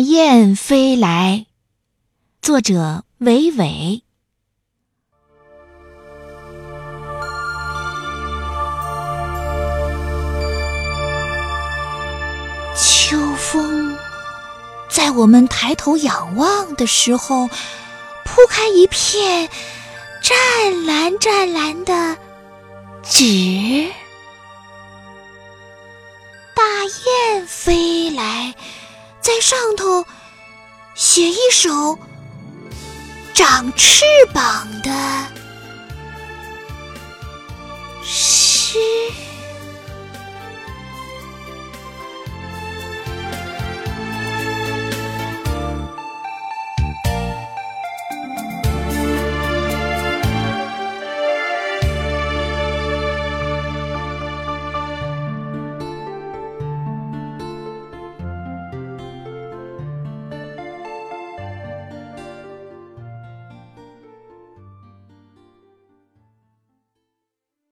大雁飞来，作者韦伟。秋风在我们抬头仰望的时候，铺开一片湛蓝湛蓝的纸。大雁飞。上头写一首长翅膀的